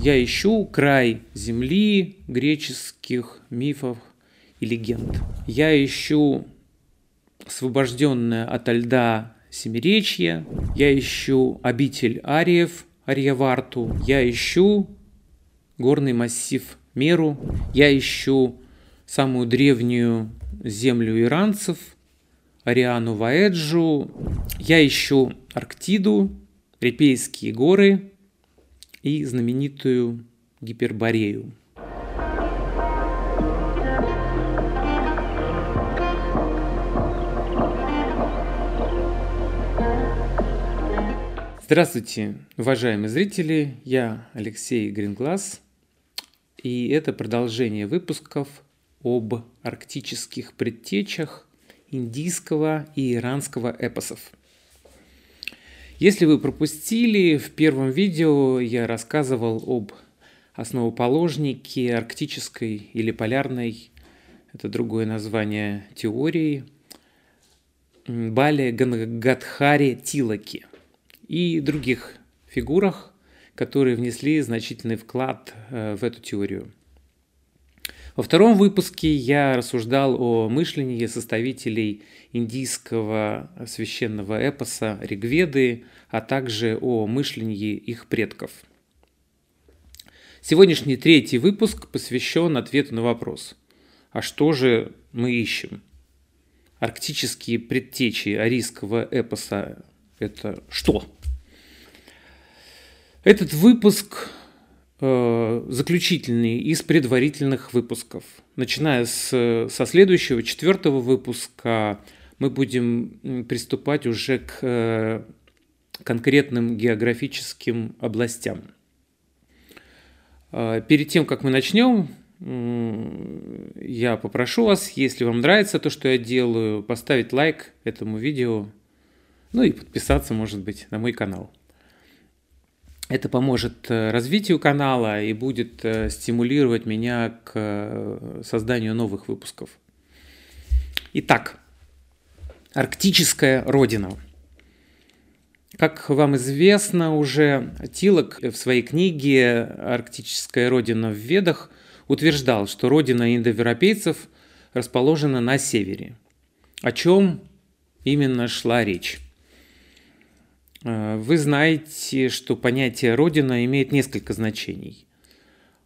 Я ищу край земли греческих мифов и легенд. Я ищу освобожденное ото льда Семиречье. Я ищу обитель Ариев, Арьяварту. Я ищу горный массив Меру. Я ищу самую древнюю землю иранцев, Ариану Ваэджу. Я ищу Арктиду, Репейские горы и знаменитую Гиперборею. Здравствуйте, уважаемые зрители, я Алексей Гринглас, и это продолжение выпусков об арктических предтечах индийского и иранского эпосов. Если вы пропустили, в первом видео я рассказывал об основоположнике арктической или полярной, это другое название теории, Бале Гангадхаре Тилаки – и других фигурах, которые внесли значительный вклад э, в эту теорию. Во втором выпуске я рассуждал о мышлении составителей индийского священного эпоса Ригведы, а также о мышлении их предков. Сегодняшний третий выпуск посвящен ответу на вопрос «А что же мы ищем?» Арктические предтечи арийского эпоса – это что? Этот выпуск заключительный из предварительных выпусков. Начиная с, со следующего, четвертого выпуска, мы будем приступать уже к э, конкретным географическим областям. Э, перед тем, как мы начнем, я попрошу вас, если вам нравится то, что я делаю, поставить лайк этому видео, ну и подписаться, может быть, на мой канал. Это поможет э, развитию канала и будет э, стимулировать меня к э, созданию новых выпусков. Итак, арктическая родина. Как вам известно уже, Тилок в своей книге «Арктическая родина в Ведах» утверждал, что родина индоевропейцев расположена на севере. О чем именно шла речь? Э, вы знаете, что понятие «родина» имеет несколько значений.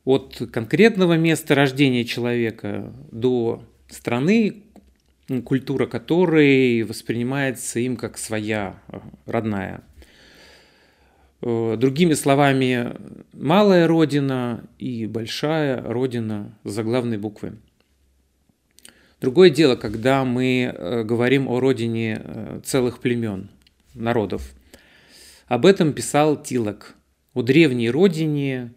От конкретного места рождения человека до страны, культура которой воспринимается им как своя, э, родная. Э, другими словами, малая родина и большая родина с заглавной буквы. Другое дело, когда мы говорим о родине целых племен, народов – об этом писал Тилок, о древней родине,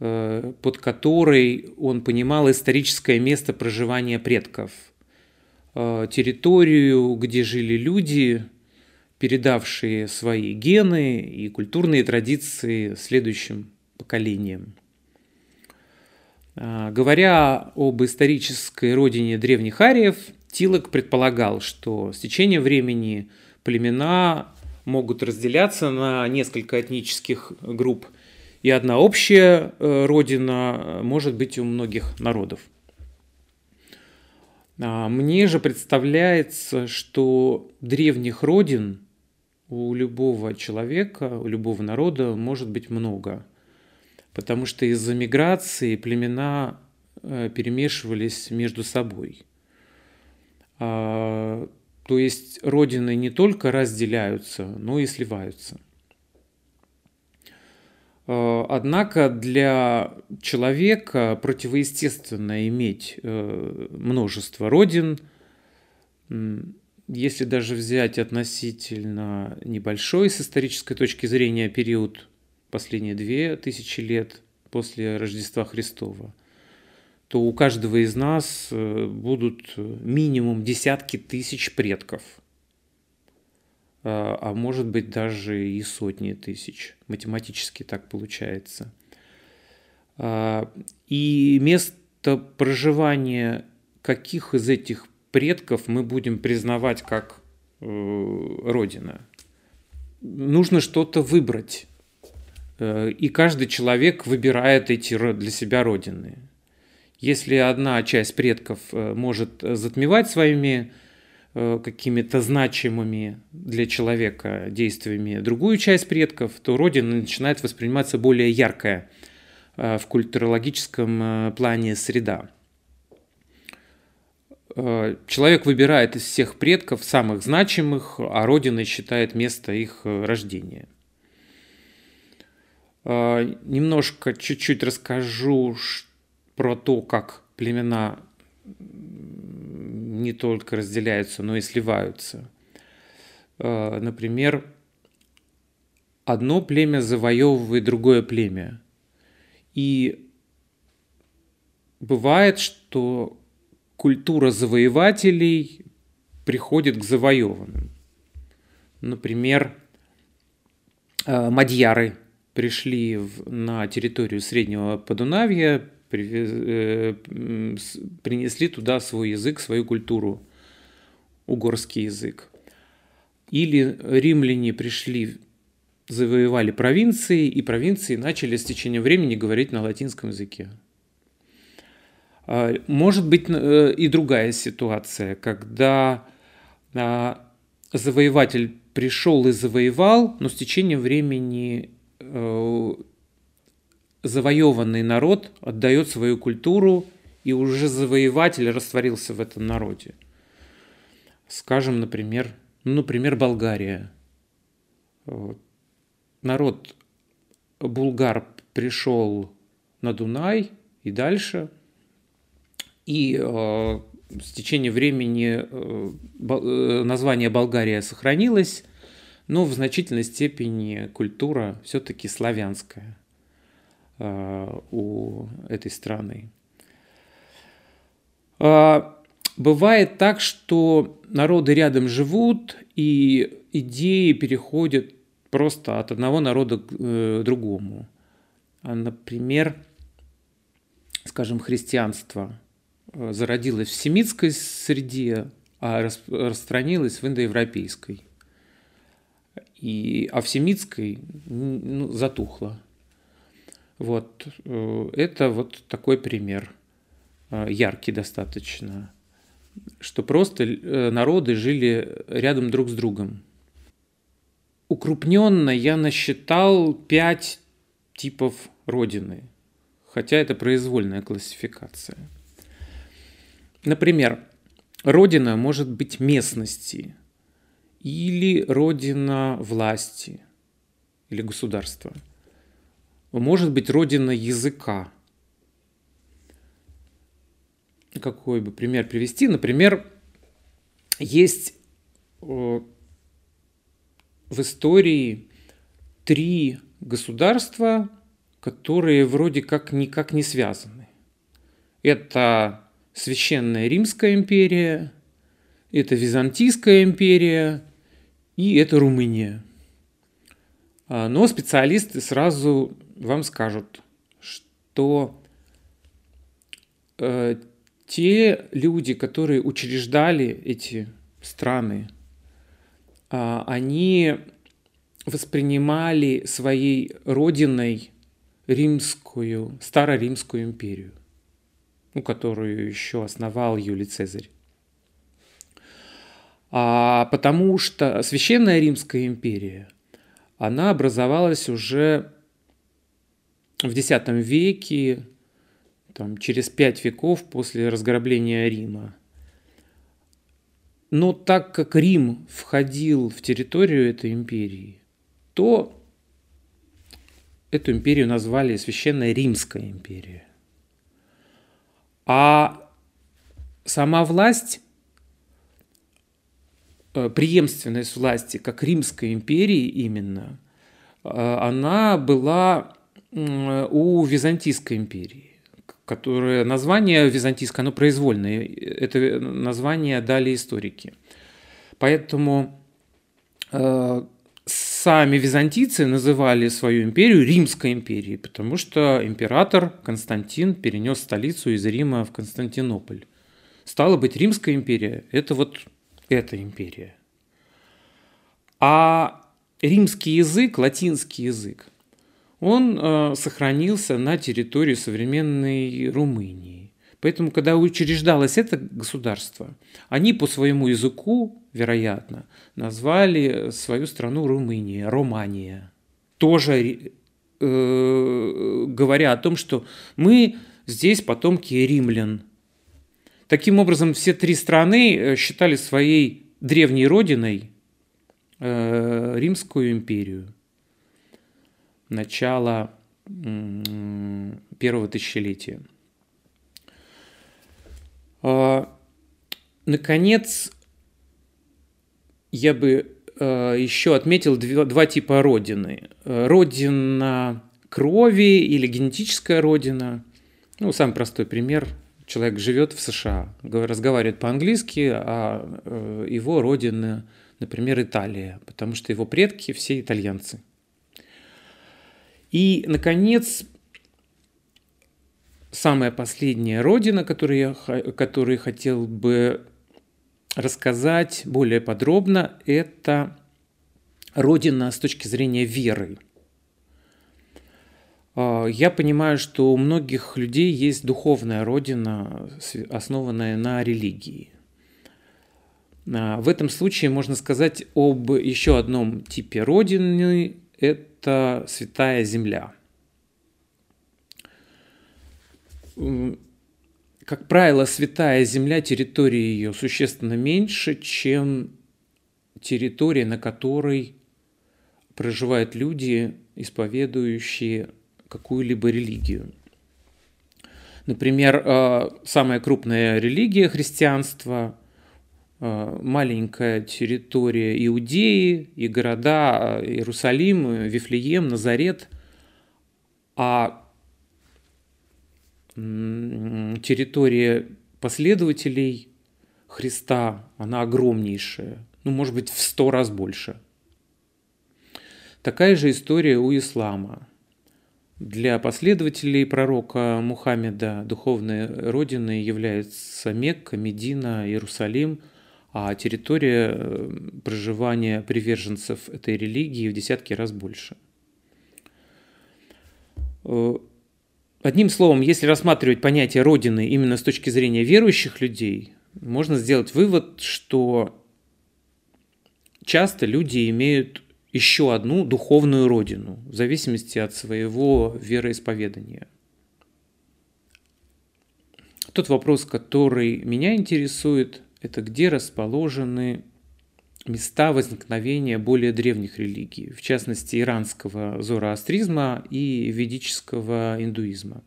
э, под которой он понимал историческое место проживания предков, э, территорию, где жили люди, передавшие свои гены и культурные традиции следующим поколениям. Э, говоря об исторической родине древних ариев, Тилок предполагал, что с течением времени племена могут разделяться на несколько этнических групп, и одна общая э, родина может быть у многих народов. А мне же представляется, что древних родин у любого человека, у любого народа может быть много, потому что из-за миграции племена э, перемешивались между собой. То есть родины не только разделяются, но и сливаются. Э, однако для человека противоестественно иметь э, множество родин, если даже взять относительно небольшой с исторической точки зрения период последние две тысячи лет после Рождества Христова – то у каждого из нас э, будут минимум десятки тысяч предков, а, а может быть даже и сотни тысяч. Математически так получается. А, и место проживания каких из этих предков мы будем признавать как э, родина. Нужно что-то выбрать. И каждый человек выбирает эти для себя родины. Если одна часть предков может затмевать своими какими-то значимыми для человека действиями другую часть предков, то родина начинает восприниматься более яркая в культурологическом плане среда. Э, человек выбирает из всех предков самых значимых, а Родиной считает место их э, рождения. Э, немножко, чуть-чуть расскажу про то, как племена не только разделяются, но и сливаются. Например, одно племя завоевывает другое племя. И бывает, что культура завоевателей приходит к завоеванным. Например, э, мадьяры пришли на территорию Среднего Подунавья, э, принесли туда свой язык, свою культуру, угорский язык. Или римляне пришли, завоевали провинции, и провинции начали с течением времени говорить на латинском языке. А, может быть э, и другая ситуация, когда а, завоеватель пришел и завоевал, но с течением времени э, завоеванный народ отдает свою культуру, и уже завоеватель растворился в этом народе. Скажем, например, ну, например, Болгария. Народ булгар пришел на Дунай и дальше – и э, с течением времени э, э, название Болгария сохранилось, но в значительной степени культура все-таки славянская у этой страны. А, бывает так, что народы рядом живут, и идеи переходят просто от одного народа к другому. А, например, скажем, христианство – Э, зародилась в семитской среде, а распространилась в индоевропейской. И, а в семитской ну, затухла. Вот. Э, это вот такой пример, э, яркий достаточно, что просто народы жили рядом друг с другом. Укрупненно я насчитал пять типов родины, хотя это произвольная классификация – Например, родина может быть местности или родина власти или государства. Может быть родина языка. Какой бы пример привести? Например, есть в истории три государства, которые вроде как никак не связаны. Это Священная Римская империя, это Византийская империя и это Румыния. А, но специалисты сразу вам скажут, что э, те люди, которые учреждали эти страны, э, они воспринимали своей родиной римскую, староримскую империю ну, которую еще основал Юлий Цезарь. А потому что Священная Римская империя, она образовалась уже в X веке, там, через пять веков после разграбления Рима. Но так как Рим входил в территорию этой империи, то эту империю назвали Священная Римская империя. А сама власть, преемственность власти, как Римской империи именно, э, она была у Византийской империи, которое название византийское, оно произвольное, это название дали историки. Поэтому э, сами византийцы называли свою империю Римской империей, потому что император Константин перенес столицу из Рима в Константинополь. Стало быть, Римская империя – это вот эта империя. А римский язык, латинский язык, он э, сохранился на территории современной Румынии. Поэтому, когда учреждалось это государство, они по своему языку, вероятно, назвали свою страну Румыния, Романия. Тоже э, говоря о том, что мы здесь потомки римлян. Таким образом, все три страны э, считали своей древней родиной э, Римскую империю начала первого тысячелетия. А, наконец, я бы э, еще отметил два типа родины. Родина крови или генетическая родина. Ну, самый простой пример. Человек живет в США, разговаривает по-английски, а э, его родина, например, Италия, потому что его предки все итальянцы. И, наконец, самая последняя родина, которую я которую хотел бы рассказать более подробно, это родина с точки зрения веры. А, я понимаю, что у многих людей есть духовная родина, основанная на религии. А, в этом случае можно сказать об еще одном типе родины – это святая земля – как правило, святая земля, территория ее существенно меньше, чем территория, на которой проживают люди, исповедующие какую-либо религию. Например, э, самая крупная религия христианства, э, маленькая территория Иудеи и города э, Иерусалим, Вифлеем, Назарет, а территория последователей Христа, она огромнейшая, ну, может быть, в сто раз больше. Такая же история у ислама. Для последователей пророка Мухаммеда духовной родиной является Мекка, Медина, Иерусалим, а территория э, проживания приверженцев этой религии в десятки раз больше. Э, Одним словом, если рассматривать понятие Родины именно с точки зрения верующих людей, можно сделать вывод, что часто люди имеют еще одну духовную родину, в зависимости от своего вероисповедания. Тот вопрос, который меня интересует, это где расположены места возникновения более древних религий, в частности иранского зороастризма и ведического индуизма.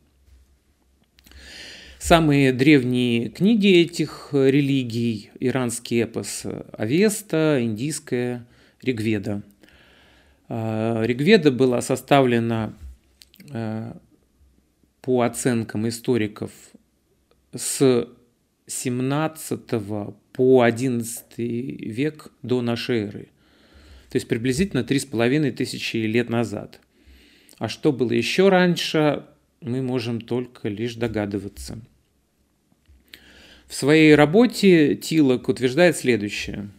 Самые древние книги этих религий – иранский эпос Авеста, индийская Ригведа. А, Ригведа была составлена а, по оценкам историков с 17 по XI век до нашей эры. То есть приблизительно 3,5 тысячи лет назад. А что было еще раньше, мы можем только лишь догадываться. В своей работе Тилок утверждает следующее.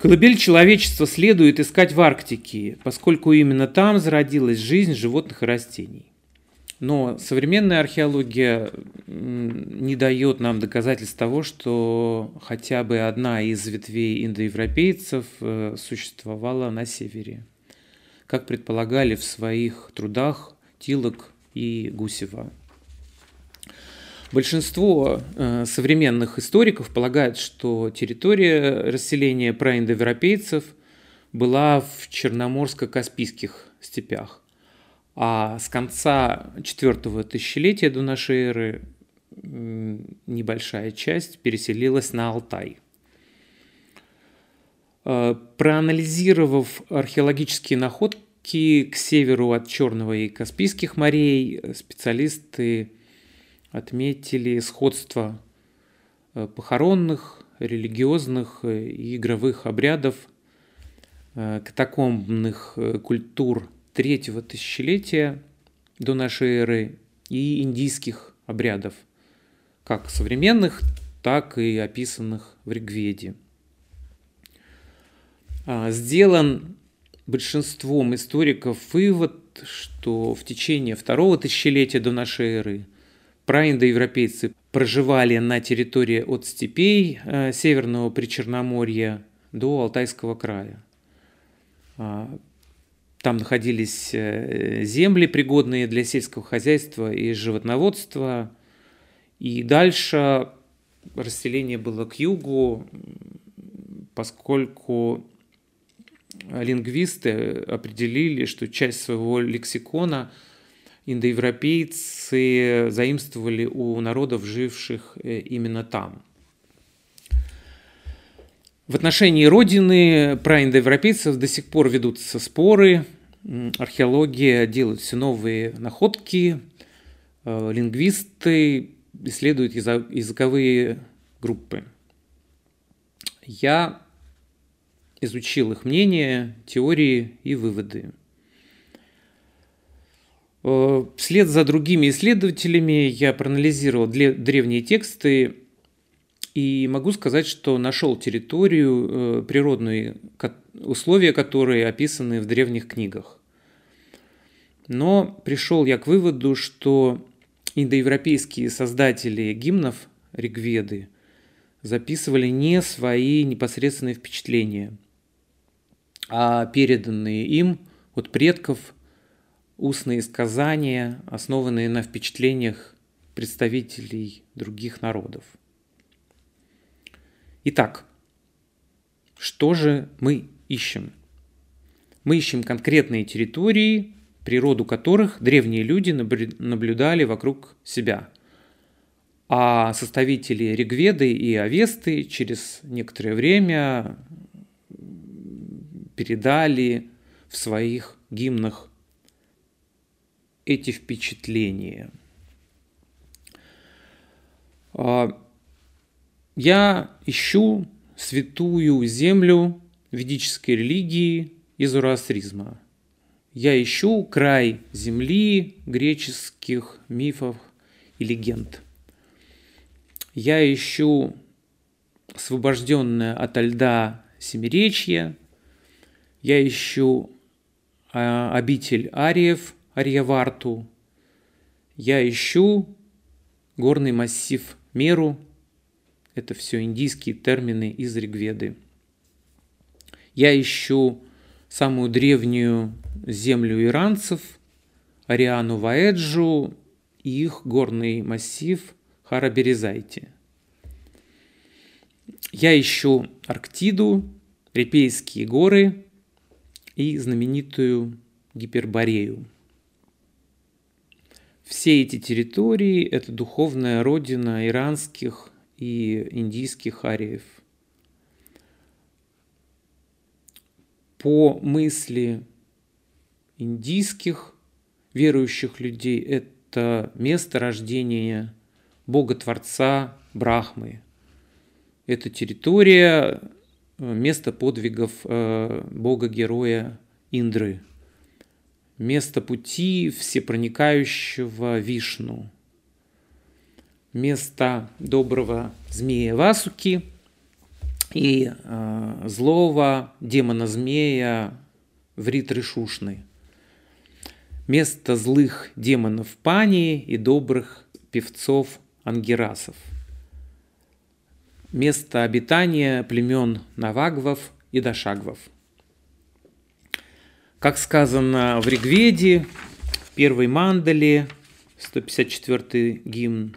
Колыбель человечества следует искать в Арктике, поскольку именно там зародилась жизнь животных и растений. Но современная археология не дает нам доказательств того, что хотя бы одна из ветвей индоевропейцев э, существовала на севере, как предполагали в своих трудах Тилок и Гусева. Большинство э, современных историков полагают, что территория расселения проиндоевропейцев была в Черноморско-Каспийских степях а с конца четвертого тысячелетия до нашей эры небольшая часть переселилась на Алтай. Э, проанализировав археологические находки к северу от Черного и Каспийских морей, специалисты отметили сходство э, похоронных, религиозных и игровых обрядов, э, катакомбных культур третьего тысячелетия до нашей эры и индийских обрядов, как современных, так и описанных в Ригведе. А, сделан большинством историков вывод, что в течение второго тысячелетия до нашей эры праиндоевропейцы проживали на территории от степей э, Северного Причерноморья до Алтайского края. А, там находились э, земли, пригодные для сельского хозяйства и животноводства. И дальше расселение было к югу, поскольку лингвисты определили, что часть своего лексикона индоевропейцы заимствовали у народов, живших э, именно там. В отношении родины про индоевропейцев до сих пор ведутся споры. Археология делает все новые находки. Э, лингвисты исследуют языковые группы. Я изучил их мнение, теории и выводы. Э, вслед за другими исследователями я проанализировал древние тексты и могу сказать, что нашел территорию, э, природные условия, которые описаны в древних книгах. Но пришел я к выводу, что индоевропейские создатели гимнов Ригведы записывали не свои непосредственные впечатления – а переданные им от предков устные сказания, основанные на впечатлениях представителей других народов. Итак, что же мы ищем? Мы ищем конкретные территории, природу которых древние люди наблюдали вокруг себя. А составители Ригведы и Авесты через некоторое время передали в своих гимнах эти впечатления. А, я ищу святую землю ведической религии и зороастризма. Я ищу край земли греческих мифов и легенд. Я ищу освобожденное от льда семиречье, я ищу а, обитель Ариев, Арьяварту. Я ищу горный массив Меру. Это все индийские термины из Ригведы. Я ищу самую древнюю землю иранцев, Ариану Ваэджу и их горный массив Хараберизайте. Я ищу Арктиду, Репейские горы, и знаменитую Гиперборею. Все эти территории – это духовная родина иранских и индийских ариев. По мысли индийских верующих людей это место рождения Бога-творца Брахмы. Это территория место подвигов э, бога-героя Индры, место пути всепроникающего Вишну, место доброго змея Васуки и э, злого демона-змея Вритры Шушны, место злых демонов Пани и добрых певцов Ангерасов – место обитания племен Навагвов и Дашагвов. Как сказано в Ригведе, в первой мандале, 154 гимн,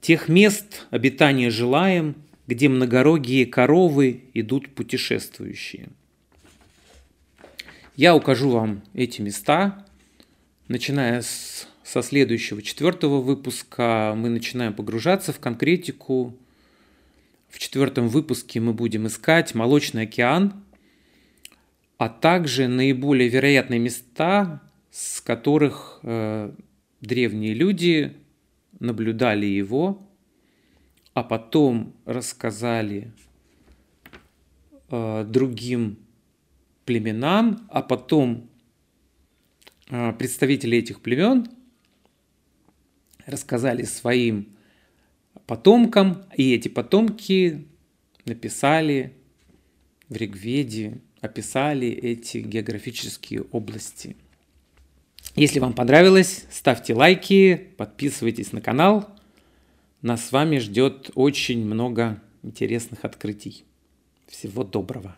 «Тех мест обитания желаем, где многорогие коровы идут путешествующие». Я укажу вам эти места, начиная с, со следующего четвертого выпуска. Мы начинаем погружаться в конкретику. В четвертом выпуске мы будем искать Молочный океан, а также наиболее вероятные места, с которых э, древние люди наблюдали его, а потом рассказали э, другим племенам, а потом э, представители этих племен рассказали своим потомкам, и эти потомки написали в Ригведе описали эти географические области. Если вам понравилось, ставьте лайки, подписывайтесь на канал. Нас с вами ждет очень много интересных открытий. Всего доброго.